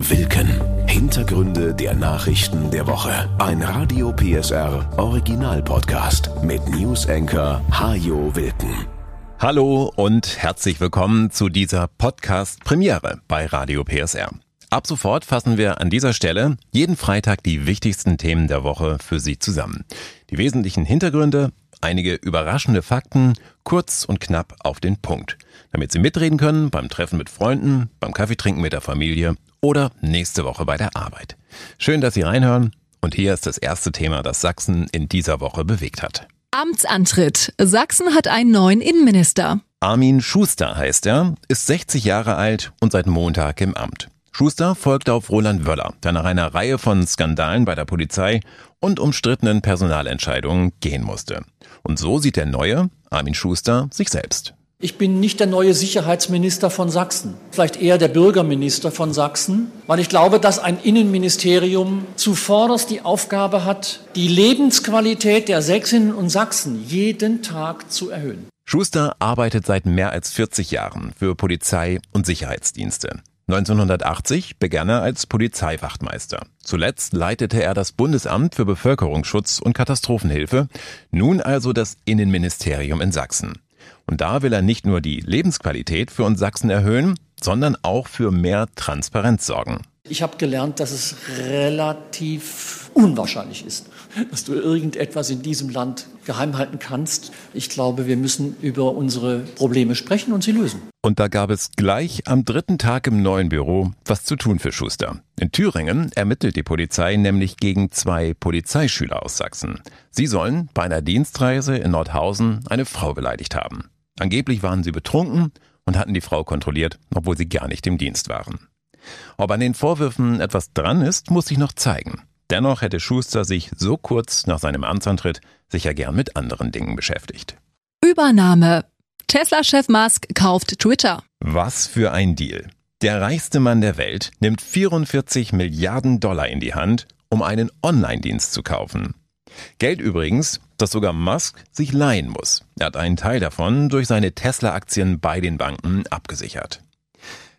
Wilken. Hintergründe der Nachrichten der Woche. Ein Radio PSR Original Podcast mit News Anchor Hajo Wilken. Hallo und herzlich willkommen zu dieser Podcast Premiere bei Radio PSR. Ab sofort fassen wir an dieser Stelle jeden Freitag die wichtigsten Themen der Woche für Sie zusammen. Die wesentlichen Hintergründe, einige überraschende Fakten, kurz und knapp auf den Punkt. Damit Sie mitreden können beim Treffen mit Freunden, beim Kaffeetrinken mit der Familie oder nächste Woche bei der Arbeit. Schön, dass Sie reinhören. Und hier ist das erste Thema, das Sachsen in dieser Woche bewegt hat. Amtsantritt. Sachsen hat einen neuen Innenminister. Armin Schuster heißt er, ist 60 Jahre alt und seit Montag im Amt. Schuster folgte auf Roland Wöller, der nach einer Reihe von Skandalen bei der Polizei und umstrittenen Personalentscheidungen gehen musste. Und so sieht der neue, Armin Schuster, sich selbst. Ich bin nicht der neue Sicherheitsminister von Sachsen, vielleicht eher der Bürgerminister von Sachsen, weil ich glaube, dass ein Innenministerium zuvorderst die Aufgabe hat, die Lebensqualität der Sächsinnen und Sachsen jeden Tag zu erhöhen. Schuster arbeitet seit mehr als 40 Jahren für Polizei und Sicherheitsdienste. 1980 begann er als Polizeiwachtmeister. Zuletzt leitete er das Bundesamt für Bevölkerungsschutz und Katastrophenhilfe, nun also das Innenministerium in Sachsen. Und da will er nicht nur die Lebensqualität für uns Sachsen erhöhen, sondern auch für mehr Transparenz sorgen. Ich habe gelernt, dass es relativ unwahrscheinlich ist, dass du irgendetwas in diesem Land geheim halten kannst. Ich glaube, wir müssen über unsere Probleme sprechen und sie lösen. Und da gab es gleich am dritten Tag im neuen Büro was zu tun für Schuster. In Thüringen ermittelt die Polizei nämlich gegen zwei Polizeischüler aus Sachsen. Sie sollen bei einer Dienstreise in Nordhausen eine Frau beleidigt haben. Angeblich waren sie betrunken und hatten die Frau kontrolliert, obwohl sie gar nicht im Dienst waren. Ob an den Vorwürfen etwas dran ist, muss sich noch zeigen. Dennoch hätte Schuster sich so kurz nach seinem Amtsantritt sicher gern mit anderen Dingen beschäftigt. Übernahme. Tesla-Chef Musk kauft Twitter. Was für ein Deal. Der reichste Mann der Welt nimmt 44 Milliarden Dollar in die Hand, um einen Online-Dienst zu kaufen. Geld übrigens, das sogar Musk sich leihen muss. Er hat einen Teil davon durch seine Tesla-Aktien bei den Banken abgesichert.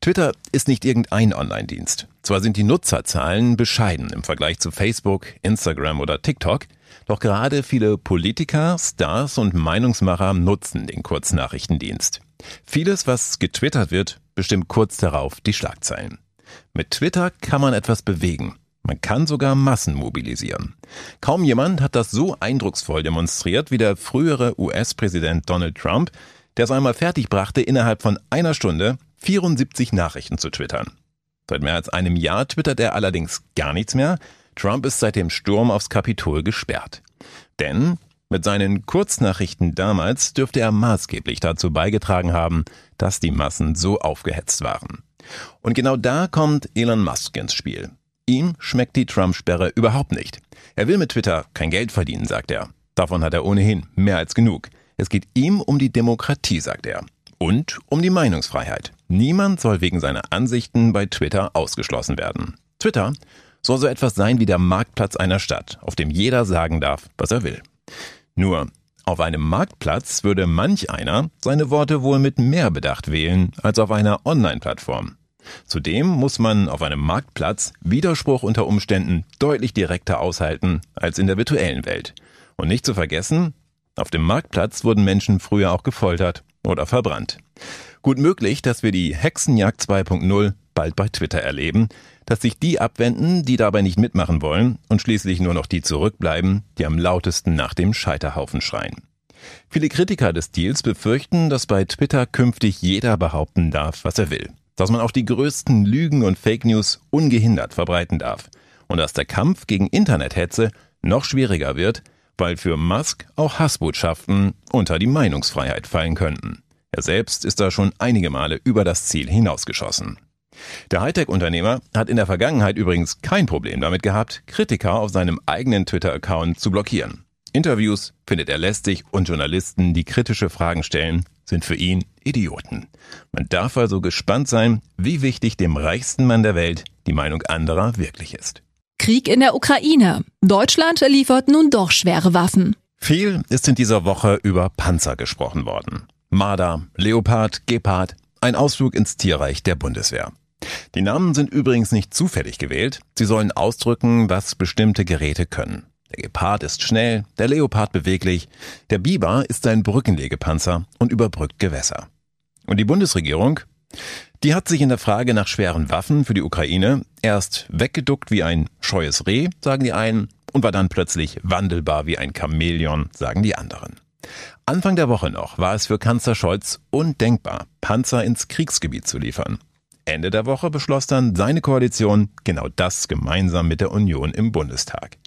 Twitter ist nicht irgendein Online-Dienst. Zwar sind die Nutzerzahlen bescheiden im Vergleich zu Facebook, Instagram oder TikTok, doch gerade viele Politiker, Stars und Meinungsmacher nutzen den Kurznachrichtendienst. Vieles, was getwittert wird, bestimmt kurz darauf die Schlagzeilen. Mit Twitter kann man etwas bewegen. Man kann sogar Massen mobilisieren. Kaum jemand hat das so eindrucksvoll demonstriert wie der frühere US-Präsident Donald Trump, der es einmal fertigbrachte, innerhalb von einer Stunde 74 Nachrichten zu twittern. Seit mehr als einem Jahr twittert er allerdings gar nichts mehr. Trump ist seit dem Sturm aufs Kapitol gesperrt. Denn mit seinen Kurznachrichten damals dürfte er maßgeblich dazu beigetragen haben, dass die Massen so aufgehetzt waren. Und genau da kommt Elon Musk ins Spiel. Ihm schmeckt die Trump-Sperre überhaupt nicht. Er will mit Twitter kein Geld verdienen, sagt er. Davon hat er ohnehin mehr als genug. Es geht ihm um die Demokratie, sagt er. Und um die Meinungsfreiheit. Niemand soll wegen seiner Ansichten bei Twitter ausgeschlossen werden. Twitter soll so etwas sein wie der Marktplatz einer Stadt, auf dem jeder sagen darf, was er will. Nur, auf einem Marktplatz würde manch einer seine Worte wohl mit mehr Bedacht wählen als auf einer Online-Plattform. Zudem muss man auf einem Marktplatz Widerspruch unter Umständen deutlich direkter aushalten als in der virtuellen Welt. Und nicht zu vergessen, auf dem Marktplatz wurden Menschen früher auch gefoltert oder verbrannt. Gut möglich, dass wir die Hexenjagd 2.0 bald bei Twitter erleben, dass sich die abwenden, die dabei nicht mitmachen wollen und schließlich nur noch die zurückbleiben, die am lautesten nach dem Scheiterhaufen schreien. Viele Kritiker des Deals befürchten, dass bei Twitter künftig jeder behaupten darf, was er will, dass man auch die größten Lügen und Fake News ungehindert verbreiten darf und dass der Kampf gegen Internethetze noch schwieriger wird, weil für Musk auch Hassbotschaften unter die Meinungsfreiheit fallen könnten. Er selbst ist da schon einige Male über das Ziel hinausgeschossen. Der Hightech-Unternehmer hat in der Vergangenheit übrigens kein Problem damit gehabt, Kritiker auf seinem eigenen Twitter-Account zu blockieren. Interviews findet er lästig und Journalisten, die kritische Fragen stellen, sind für ihn Idioten. Man darf also gespannt sein, wie wichtig dem reichsten Mann der Welt die Meinung anderer wirklich ist. Krieg in der Ukraine. Deutschland liefert nun doch schwere Waffen. Viel ist in dieser Woche über Panzer gesprochen worden. Marder, Leopard, Gepard, ein Ausflug ins Tierreich der Bundeswehr. Die Namen sind übrigens nicht zufällig gewählt. Sie sollen ausdrücken, was bestimmte Geräte können. Der Gepard ist schnell, der Leopard beweglich, der Biber ist ein Brückenlegepanzer und überbrückt Gewässer. Und die Bundesregierung, die hat sich in der Frage nach schweren Waffen für die Ukraine erst weggeduckt wie ein scheues Reh, sagen die einen, und war dann plötzlich wandelbar wie ein Chamäleon, sagen die anderen. Anfang der Woche noch war es für Kanzler Scholz undenkbar, Panzer ins Kriegsgebiet zu liefern. Ende der Woche beschloss dann seine Koalition genau das gemeinsam mit der Union im Bundestag.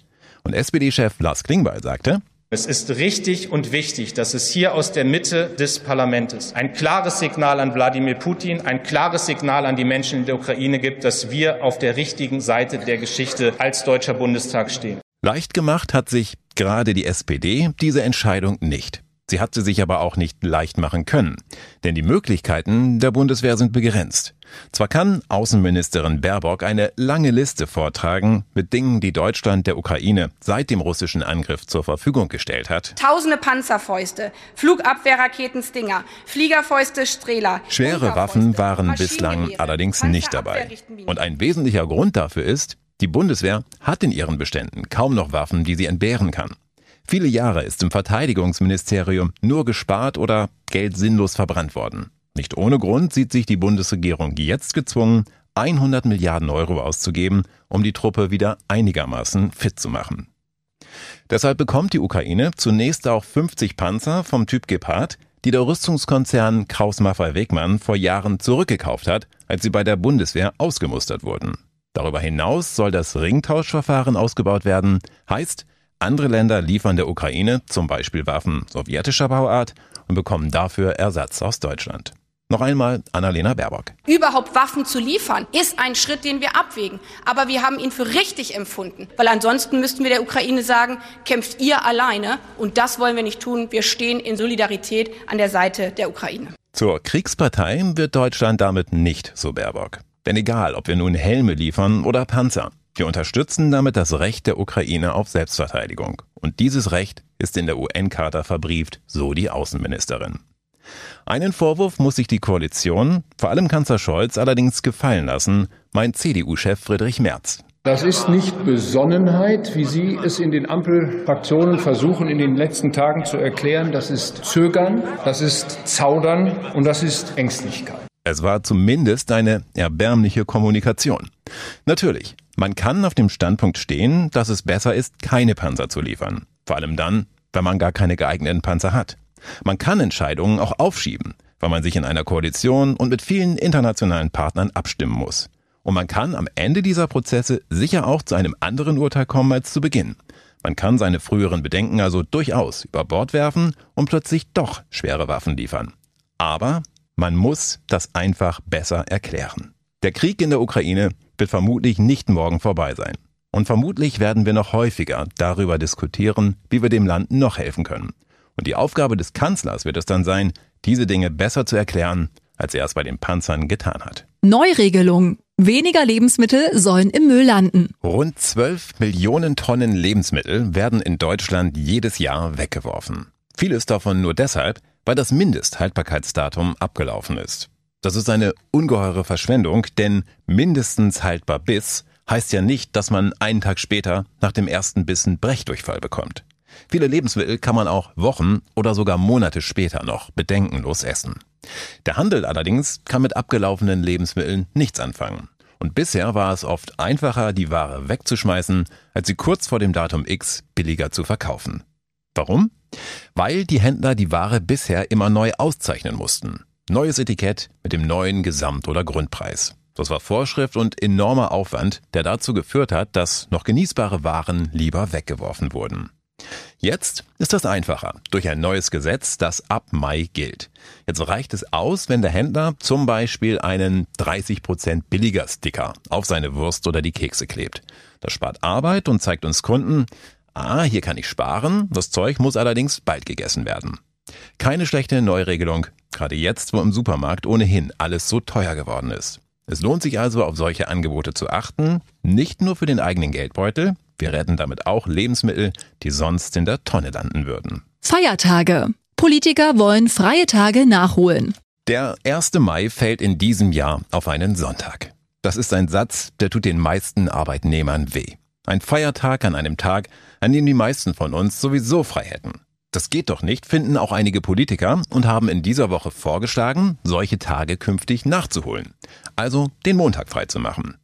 Und SPD-Chef Lars Klingbeil sagte, es ist richtig und wichtig, dass es hier aus der Mitte des Parlaments ein klares Signal an Wladimir Putin, ein klares Signal an die Menschen in der Ukraine gibt, dass wir auf der richtigen Seite der Geschichte als Deutscher Bundestag stehen. Leicht gemacht hat sich gerade die SPD diese Entscheidung nicht. Sie hat sie sich aber auch nicht leicht machen können, denn die Möglichkeiten der Bundeswehr sind begrenzt. Zwar kann Außenministerin Baerbock eine lange Liste vortragen mit Dingen, die Deutschland der Ukraine seit dem russischen Angriff zur Verfügung gestellt hat. Tausende Panzerfäuste, Flugabwehrraketen Stinger, Fliegerfäuste Strehler. Schwere Waffen waren bislang allerdings nicht dabei. Und ein wesentlicher Grund dafür ist, die Bundeswehr hat in ihren Beständen kaum noch Waffen, die sie entbehren kann. Viele Jahre ist im Verteidigungsministerium nur gespart oder Geld sinnlos verbrannt worden. Nicht ohne Grund sieht sich die Bundesregierung jetzt gezwungen, 100 Milliarden Euro auszugeben, um die Truppe wieder einigermaßen fit zu machen. Deshalb bekommt die Ukraine zunächst auch 50 Panzer vom Typ Gepard, die der Rüstungskonzern Kraus-Maffei-Wegmann vor Jahren zurückgekauft hat, als sie bei der Bundeswehr ausgemustert wurden. Darüber hinaus soll das Ringtauschverfahren ausgebaut werden, heißt, andere Länder liefern der Ukraine zum Beispiel Waffen sowjetischer Bauart und bekommen dafür Ersatz aus Deutschland. Noch einmal Annalena Baerbock. Überhaupt Waffen zu liefern, ist ein Schritt, den wir abwägen. Aber wir haben ihn für richtig empfunden. Weil ansonsten müssten wir der Ukraine sagen, kämpft ihr alleine. Und das wollen wir nicht tun. Wir stehen in Solidarität an der Seite der Ukraine. Zur Kriegspartei wird Deutschland damit nicht so Baerbock. Denn egal, ob wir nun Helme liefern oder Panzer, wir unterstützen damit das Recht der Ukraine auf Selbstverteidigung. Und dieses Recht ist in der UN-Charta verbrieft, so die Außenministerin. Einen Vorwurf muss sich die Koalition, vor allem Kanzler Scholz, allerdings gefallen lassen, meint CDU-Chef Friedrich Merz. Das ist nicht Besonnenheit, wie Sie es in den Ampelfraktionen versuchen, in den letzten Tagen zu erklären. Das ist Zögern, das ist Zaudern und das ist Ängstlichkeit. Es war zumindest eine erbärmliche Kommunikation. Natürlich, man kann auf dem Standpunkt stehen, dass es besser ist, keine Panzer zu liefern. Vor allem dann, wenn man gar keine geeigneten Panzer hat. Man kann Entscheidungen auch aufschieben, weil man sich in einer Koalition und mit vielen internationalen Partnern abstimmen muss. Und man kann am Ende dieser Prozesse sicher auch zu einem anderen Urteil kommen als zu Beginn. Man kann seine früheren Bedenken also durchaus über Bord werfen und plötzlich doch schwere Waffen liefern. Aber man muss das einfach besser erklären. Der Krieg in der Ukraine wird vermutlich nicht morgen vorbei sein. Und vermutlich werden wir noch häufiger darüber diskutieren, wie wir dem Land noch helfen können. Und die Aufgabe des Kanzlers wird es dann sein, diese Dinge besser zu erklären, als er es bei den Panzern getan hat. Neuregelung. Weniger Lebensmittel sollen im Müll landen. Rund 12 Millionen Tonnen Lebensmittel werden in Deutschland jedes Jahr weggeworfen. Vieles davon nur deshalb, weil das Mindesthaltbarkeitsdatum abgelaufen ist. Das ist eine ungeheure Verschwendung, denn mindestens haltbar bis heißt ja nicht, dass man einen Tag später nach dem ersten Bissen Brechdurchfall bekommt. Viele Lebensmittel kann man auch Wochen oder sogar Monate später noch bedenkenlos essen. Der Handel allerdings kann mit abgelaufenen Lebensmitteln nichts anfangen. Und bisher war es oft einfacher, die Ware wegzuschmeißen, als sie kurz vor dem Datum X billiger zu verkaufen. Warum? Weil die Händler die Ware bisher immer neu auszeichnen mussten. Neues Etikett mit dem neuen Gesamt- oder Grundpreis. Das war Vorschrift und enormer Aufwand, der dazu geführt hat, dass noch genießbare Waren lieber weggeworfen wurden. Jetzt ist das einfacher durch ein neues Gesetz, das ab Mai gilt. Jetzt reicht es aus, wenn der Händler zum Beispiel einen 30% billiger Sticker auf seine Wurst oder die Kekse klebt. Das spart Arbeit und zeigt uns Kunden, ah, hier kann ich sparen, das Zeug muss allerdings bald gegessen werden. Keine schlechte Neuregelung, gerade jetzt, wo im Supermarkt ohnehin alles so teuer geworden ist. Es lohnt sich also, auf solche Angebote zu achten, nicht nur für den eigenen Geldbeutel, wir retten damit auch Lebensmittel, die sonst in der Tonne landen würden. Feiertage. Politiker wollen freie Tage nachholen. Der 1. Mai fällt in diesem Jahr auf einen Sonntag. Das ist ein Satz, der tut den meisten Arbeitnehmern weh. Ein Feiertag an einem Tag, an dem die meisten von uns sowieso frei hätten. Das geht doch nicht, finden auch einige Politiker und haben in dieser Woche vorgeschlagen, solche Tage künftig nachzuholen. Also den Montag frei zu machen.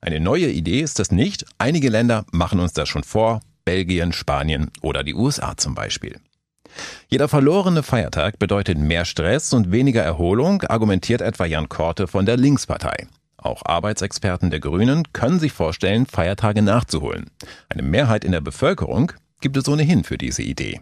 Eine neue Idee ist das nicht. Einige Länder machen uns das schon vor. Belgien, Spanien oder die USA zum Beispiel. Jeder verlorene Feiertag bedeutet mehr Stress und weniger Erholung, argumentiert etwa Jan Korte von der Linkspartei. Auch Arbeitsexperten der Grünen können sich vorstellen, Feiertage nachzuholen. Eine Mehrheit in der Bevölkerung gibt es ohnehin für diese Idee.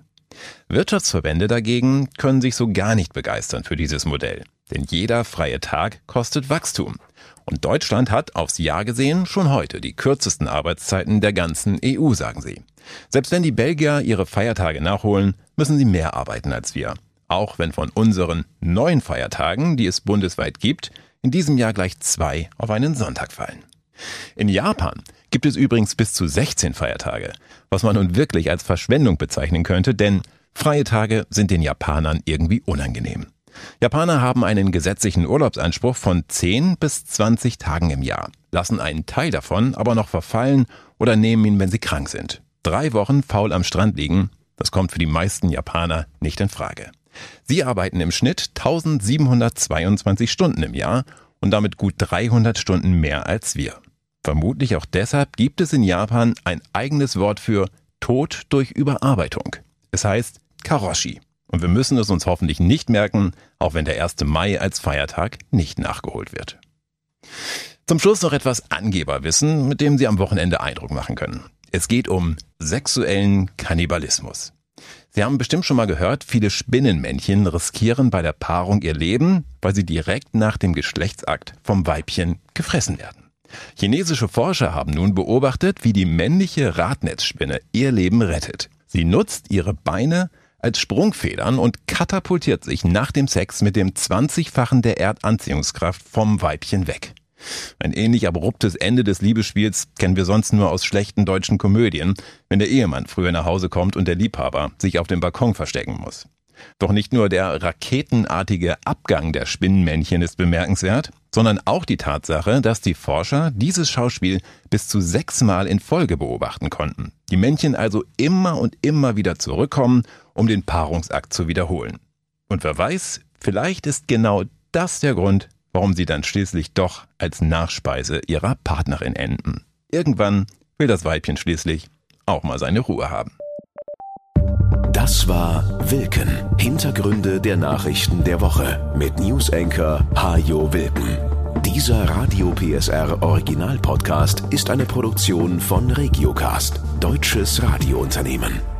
Wirtschaftsverbände dagegen können sich so gar nicht begeistern für dieses Modell. Denn jeder freie Tag kostet Wachstum. Und Deutschland hat aufs Jahr gesehen schon heute die kürzesten Arbeitszeiten der ganzen EU, sagen sie. Selbst wenn die Belgier ihre Feiertage nachholen, müssen sie mehr arbeiten als wir. Auch wenn von unseren neun Feiertagen, die es bundesweit gibt, in diesem Jahr gleich zwei auf einen Sonntag fallen. In Japan gibt es übrigens bis zu 16 Feiertage, was man nun wirklich als Verschwendung bezeichnen könnte, denn freie Tage sind den Japanern irgendwie unangenehm. Japaner haben einen gesetzlichen Urlaubsanspruch von 10 bis 20 Tagen im Jahr, lassen einen Teil davon aber noch verfallen oder nehmen ihn, wenn sie krank sind. Drei Wochen faul am Strand liegen, das kommt für die meisten Japaner nicht in Frage. Sie arbeiten im Schnitt 1722 Stunden im Jahr und damit gut 300 Stunden mehr als wir. Vermutlich auch deshalb gibt es in Japan ein eigenes Wort für Tod durch Überarbeitung. Es heißt Karoshi. Und wir müssen es uns hoffentlich nicht merken, auch wenn der 1. Mai als Feiertag nicht nachgeholt wird. Zum Schluss noch etwas Angeberwissen, mit dem Sie am Wochenende Eindruck machen können. Es geht um sexuellen Kannibalismus. Sie haben bestimmt schon mal gehört, viele Spinnenmännchen riskieren bei der Paarung ihr Leben, weil sie direkt nach dem Geschlechtsakt vom Weibchen gefressen werden. Chinesische Forscher haben nun beobachtet, wie die männliche Radnetzspinne ihr Leben rettet. Sie nutzt ihre Beine als Sprungfedern und katapultiert sich nach dem Sex mit dem 20-fachen der Erdanziehungskraft vom Weibchen weg. Ein ähnlich abruptes Ende des Liebesspiels kennen wir sonst nur aus schlechten deutschen Komödien, wenn der Ehemann früher nach Hause kommt und der Liebhaber sich auf dem Balkon verstecken muss. Doch nicht nur der raketenartige Abgang der Spinnenmännchen ist bemerkenswert, sondern auch die Tatsache, dass die Forscher dieses Schauspiel bis zu sechsmal in Folge beobachten konnten. Die Männchen also immer und immer wieder zurückkommen, um den Paarungsakt zu wiederholen. Und wer weiß, vielleicht ist genau das der Grund, warum sie dann schließlich doch als Nachspeise ihrer Partnerin enden. Irgendwann will das Weibchen schließlich auch mal seine Ruhe haben. Das war Wilken. Hintergründe der Nachrichten der Woche mit Newsenker Hajo Wilken. Dieser Radio PSR Original Podcast ist eine Produktion von Regiocast, deutsches Radiounternehmen.